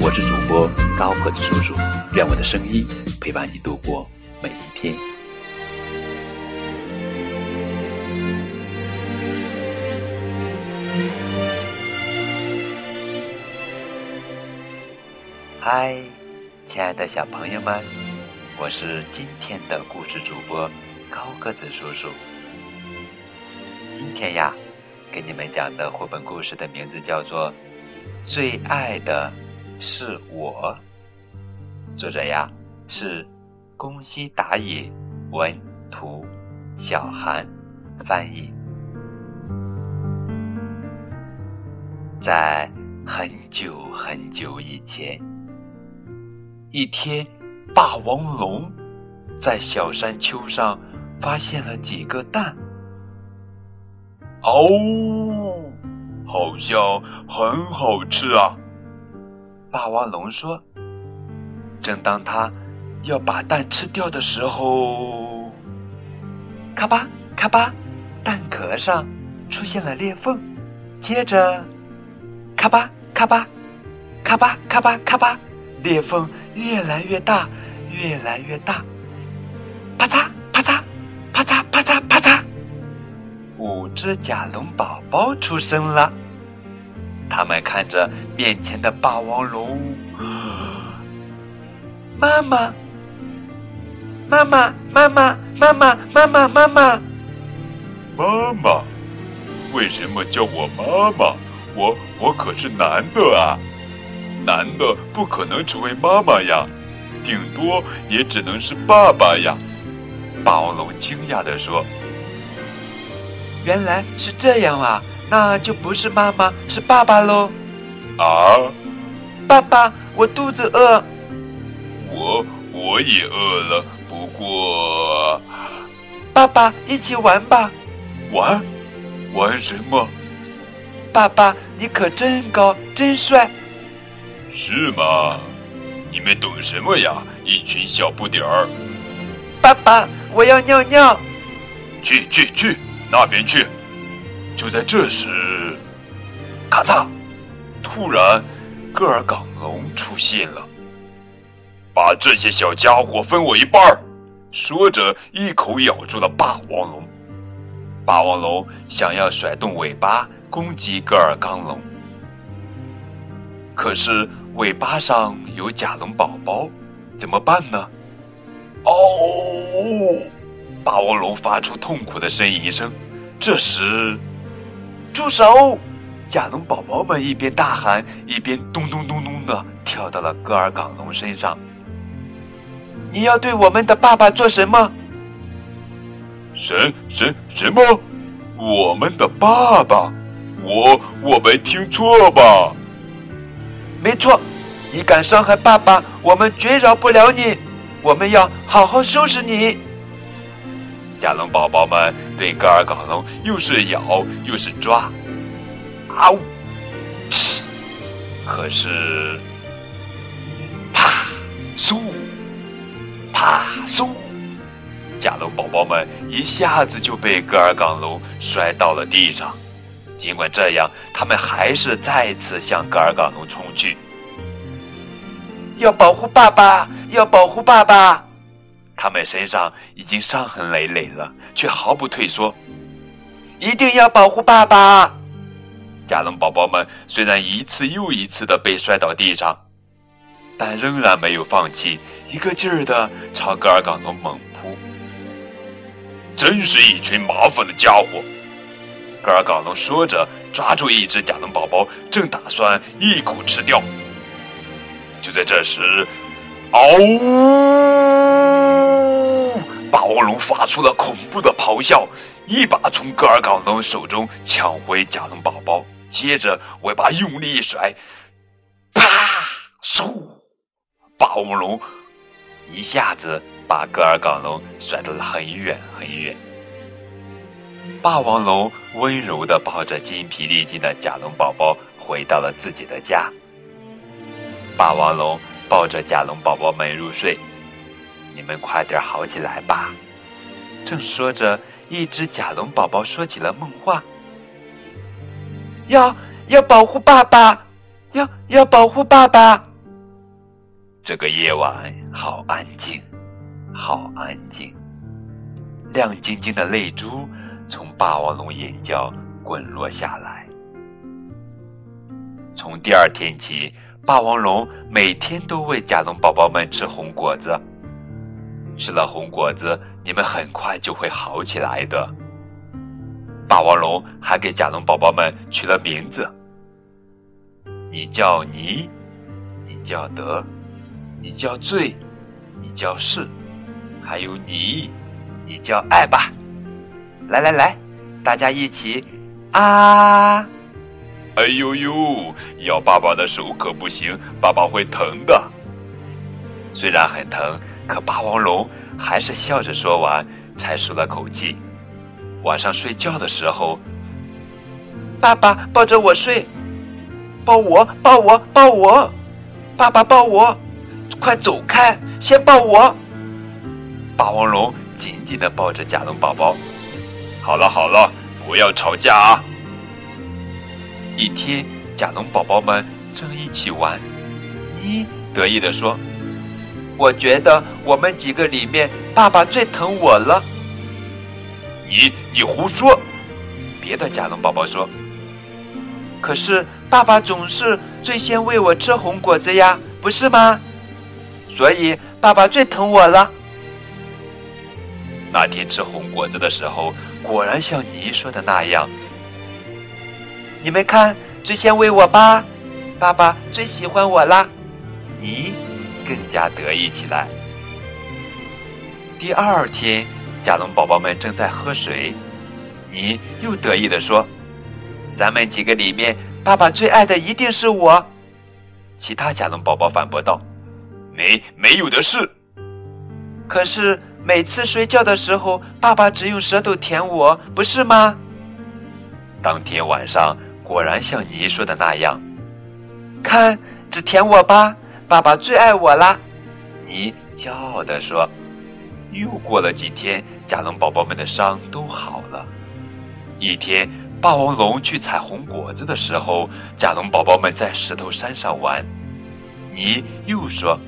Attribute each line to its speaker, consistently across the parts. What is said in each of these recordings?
Speaker 1: 我是主播高个子叔叔，愿我的声音陪伴你度过每一天。嗨，亲爱的小朋友们，我是今天的故事主播高个子叔叔。今天呀。给你们讲的绘本故事的名字叫做《最爱的是我》，作者呀是宫西达也，文图小韩翻译。在很久很久以前，一天，霸王龙在小山丘上发现了几个蛋。
Speaker 2: 哦，好像很好吃啊！
Speaker 1: 霸王龙说。正当他要把蛋吃掉的时候，咔吧咔吧，蛋壳上出现了裂缝。接着，咔吧咔吧，咔吧咔吧咔吧，裂缝越来越大，越来越大。啪嚓啪嚓啪嚓啪嚓啪嚓。五只甲龙宝宝出生了，他们看着面前的霸王龙，妈妈，妈妈，妈妈，妈妈，妈妈，妈妈，
Speaker 2: 妈妈，为什么叫我妈妈？我我可是男的啊，男的不可能成为妈妈呀，顶多也只能是爸爸呀。
Speaker 1: 霸王龙惊讶地说。原来是这样啊，那就不是妈妈，是爸爸喽。
Speaker 2: 啊，
Speaker 1: 爸爸，我肚子饿。
Speaker 2: 我我也饿了，不过，
Speaker 1: 爸爸一起玩吧。
Speaker 2: 玩？玩什么？
Speaker 1: 爸爸，你可真高，真帅。
Speaker 2: 是吗？你们懂什么呀？一群小不点儿。
Speaker 1: 爸爸，我要尿尿。
Speaker 2: 去去去。那边去！就在这时，
Speaker 1: 咔嚓！
Speaker 2: 突然，戈尔冈龙出现了。把这些小家伙分我一半儿！说着，一口咬住了霸王龙。
Speaker 1: 霸王龙想要甩动尾巴攻击戈尔冈龙，可是尾巴上有甲龙宝宝，怎么办呢？
Speaker 2: 哦！
Speaker 1: 霸王龙发出痛苦的呻吟声。这时，住手！甲龙宝宝们一边大喊，一边咚咚咚咚的跳到了戈尔岗龙身上。你要对我们的爸爸做什么？
Speaker 2: 什什什么？我们的爸爸？我我没听错吧？
Speaker 1: 没错，你敢伤害爸爸，我们绝饶不了你！我们要好好收拾你！甲龙宝宝们对戈尔港龙又是咬又是抓，啊呜！嗤！可是，啪！嗖！啪！嗖！甲龙宝宝们一下子就被戈尔港龙摔到了地上。尽管这样，他们还是再次向戈尔港龙冲去。要保护爸爸！要保护爸爸！他们身上已经伤痕累累了，却毫不退缩。一定要保护爸爸！甲龙宝宝们虽然一次又一次的被摔倒地上，但仍然没有放弃，一个劲儿的朝戈尔冈龙猛扑。
Speaker 2: 真是一群麻烦的家伙！
Speaker 1: 戈尔冈龙说着，抓住一只甲龙宝宝，正打算一口吃掉。就在这时，嗷！霸王龙发出了恐怖的咆哮，一把从戈尔冈龙手中抢回甲龙宝宝，接着尾巴用力一甩，啪！嗖！霸王龙一下子把戈尔冈龙甩得很远很远。霸王龙温柔地抱着筋疲力尽的甲龙宝宝回到了自己的家。霸王龙抱着甲龙宝宝们入睡，你们快点好起来吧。正说着，一只甲龙宝宝说起了梦话：“要要保护爸爸，要要保护爸爸。”这个夜晚好安静，好安静。亮晶晶的泪珠从霸王龙眼角滚落下来。从第二天起，霸王龙每天都喂甲龙宝宝们吃红果子。吃了红果子，你们很快就会好起来的。霸王龙还给甲龙宝宝们取了名字：你叫尼，你叫德。你叫醉，你叫是，还有你，你叫爱吧。来来来，大家一起啊！
Speaker 2: 哎呦呦，咬爸爸的手可不行，爸爸会疼的。
Speaker 1: 虽然很疼，可霸王龙还是笑着说完，才舒了口气。晚上睡觉的时候，爸爸抱着我睡，抱我，抱我，抱我，爸爸抱我。快走开！先抱我。霸王龙紧紧的抱着甲龙宝宝。
Speaker 2: 好了好了，不要吵架啊！
Speaker 1: 一天，甲龙宝宝们正一起玩，你得意的说：“我觉得我们几个里面，爸爸最疼我了。”
Speaker 2: 你你胡说！
Speaker 1: 别的甲龙宝宝说：“可是爸爸总是最先喂我吃红果子呀，不是吗？”所以爸爸最疼我了。那天吃红果子的时候，果然像你说的那样。你们看，最先喂我吧，爸爸最喜欢我啦。你更加得意起来。第二天，甲龙宝宝们正在喝水，你又得意的说：“咱们几个里面，爸爸最爱的一定是我。”其他甲龙宝宝反驳道。
Speaker 2: 没没有的事。
Speaker 1: 可是每次睡觉的时候，爸爸只用舌头舔我，不是吗？当天晚上果然像你说的那样，看，只舔我吧，爸爸最爱我啦！你骄傲地说。又过了几天，甲龙宝宝们的伤都好了。一天，霸王龙去采红果子的时候，甲龙宝宝们在石头山上玩。你又说。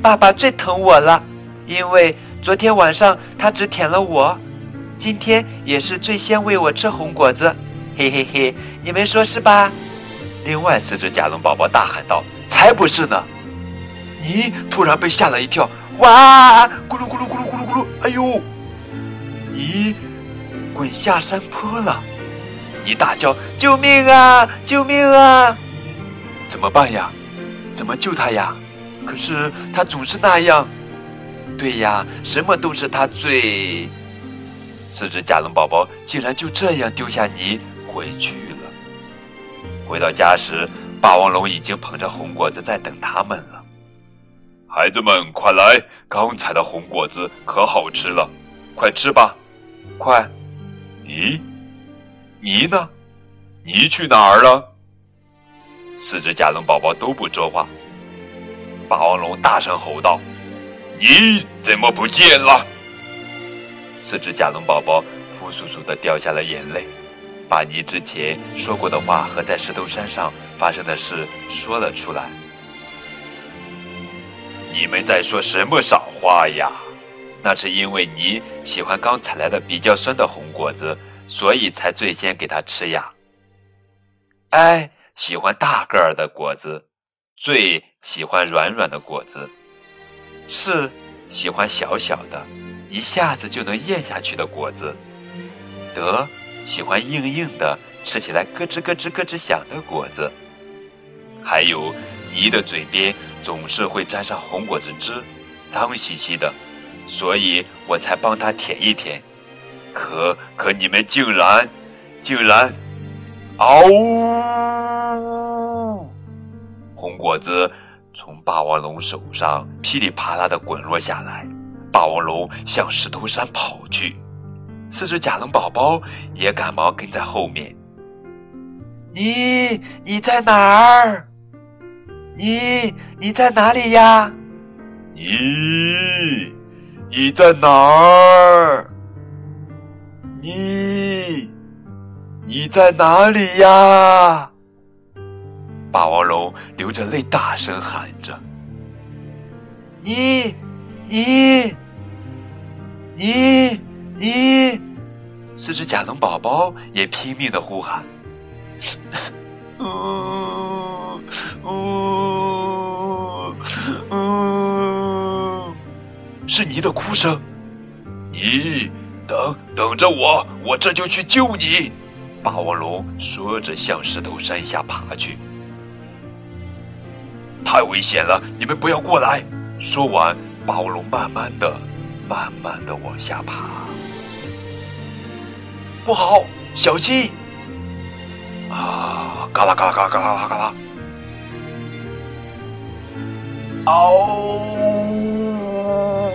Speaker 1: 爸爸最疼我了，因为昨天晚上他只舔了我，今天也是最先喂我吃红果子，嘿嘿嘿，你们说是吧？另外四只甲龙宝宝大喊道：“才不是呢！”你突然被吓了一跳，哇！咕噜咕噜咕噜咕噜咕噜，哎呦！你滚下山坡了！你大叫：“救命啊！救命啊！”怎么办呀？怎么救他呀？可是他总是那样，对呀，什么都是他最。四只甲龙宝宝竟然就这样丢下你回去了。回到家时，霸王龙已经捧着红果子在等他们了。
Speaker 2: 孩子们，快来！刚采的红果子可好吃了，快吃吧！
Speaker 1: 快！
Speaker 2: 咦，你呢？你去哪儿了？
Speaker 1: 四只甲龙宝宝都不说话。霸王龙大声吼道：“
Speaker 2: 你怎么不见了？”
Speaker 1: 四只甲龙宝宝扑簌簌的掉下了眼泪，把你之前说过的话和在石头山上发生的事说了出来。你们在说什么傻话呀？那是因为你喜欢刚采来的比较酸的红果子，所以才最先给他吃呀。哎，喜欢大个儿的果子。最喜欢软软的果子，是喜欢小小的，一下子就能咽下去的果子。得喜欢硬硬的，吃起来咯吱咯吱咯吱响的果子。还有你的嘴边总是会沾上红果子汁，脏兮兮的，所以我才帮他舔一舔。可可你们竟然，竟然，嗷！红果子从霸王龙手上噼里啪啦的滚落下来，霸王龙向石头山跑去，四只甲龙宝宝也赶忙跟在后面。你你在哪儿？你你在哪里呀？
Speaker 2: 你你在哪儿？
Speaker 1: 你你在哪里呀？霸王龙流着泪大声喊着：“你你你你！”四只甲龙宝宝也拼命的呼喊。呜呜呜，是你的哭声。
Speaker 2: 你等等着我，我这就去救你。
Speaker 1: 霸王龙说着，向石头山下爬去。太危险了，你们不要过来！说完，霸王龙慢慢的、慢慢的往下爬。不好，小心！啊！嘎啦嘎啦嘎啦嘎啦嘎啦！嗷！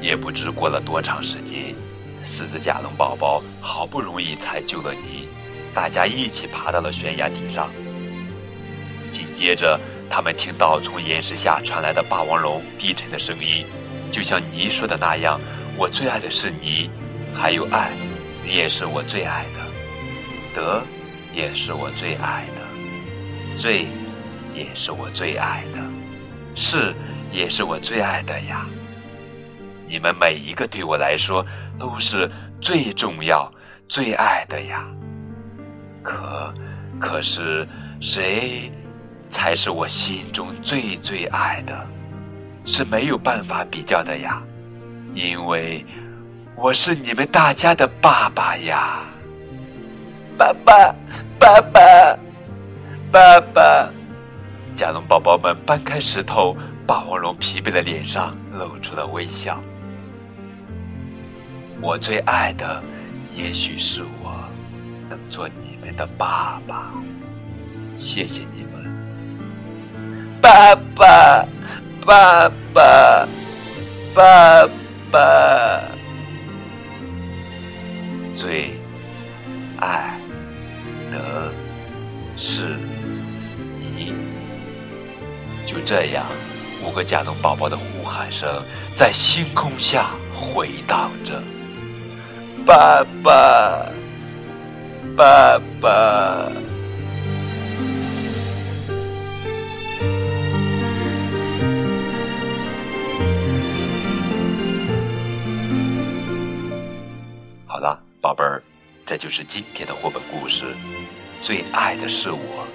Speaker 1: 也不知过了多长时间，四只甲龙宝宝好不容易才救了你，大家一起爬到了悬崖顶上。紧接着，他们听到从岩石下传来的霸王龙低沉的声音，就像你说的那样：“我最爱的是你，还有爱，你也是我最爱的；德，也是我最爱的；罪，也是我最爱的；是，也是我最爱的呀。你们每一个对我来说都是最重要、最爱的呀。可，可是谁？”才是我心中最最爱的，是没有办法比较的呀，因为我是你们大家的爸爸呀！爸爸，爸爸，爸爸！甲龙宝宝们搬开石头，霸王龙疲惫的脸上露出了微笑。我最爱的，也许是我能做你们的爸爸。谢谢你们。爸爸，爸爸，爸爸，最爱的是你。就这样，五个甲龙宝宝的呼喊声在星空下回荡着。爸爸，爸爸。就是今天的绘本故事。最爱的是我。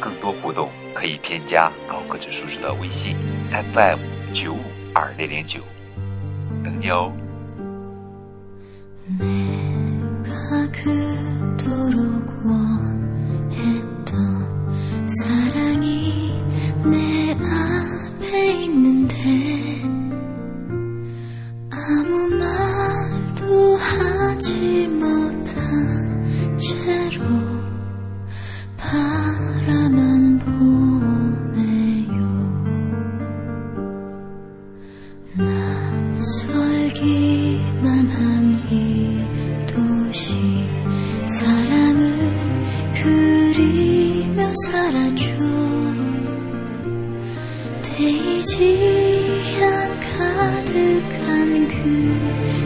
Speaker 1: 更多互动可以添加高个子叔叔的微信 fm 九五二零零九。等你哦。
Speaker 3: You.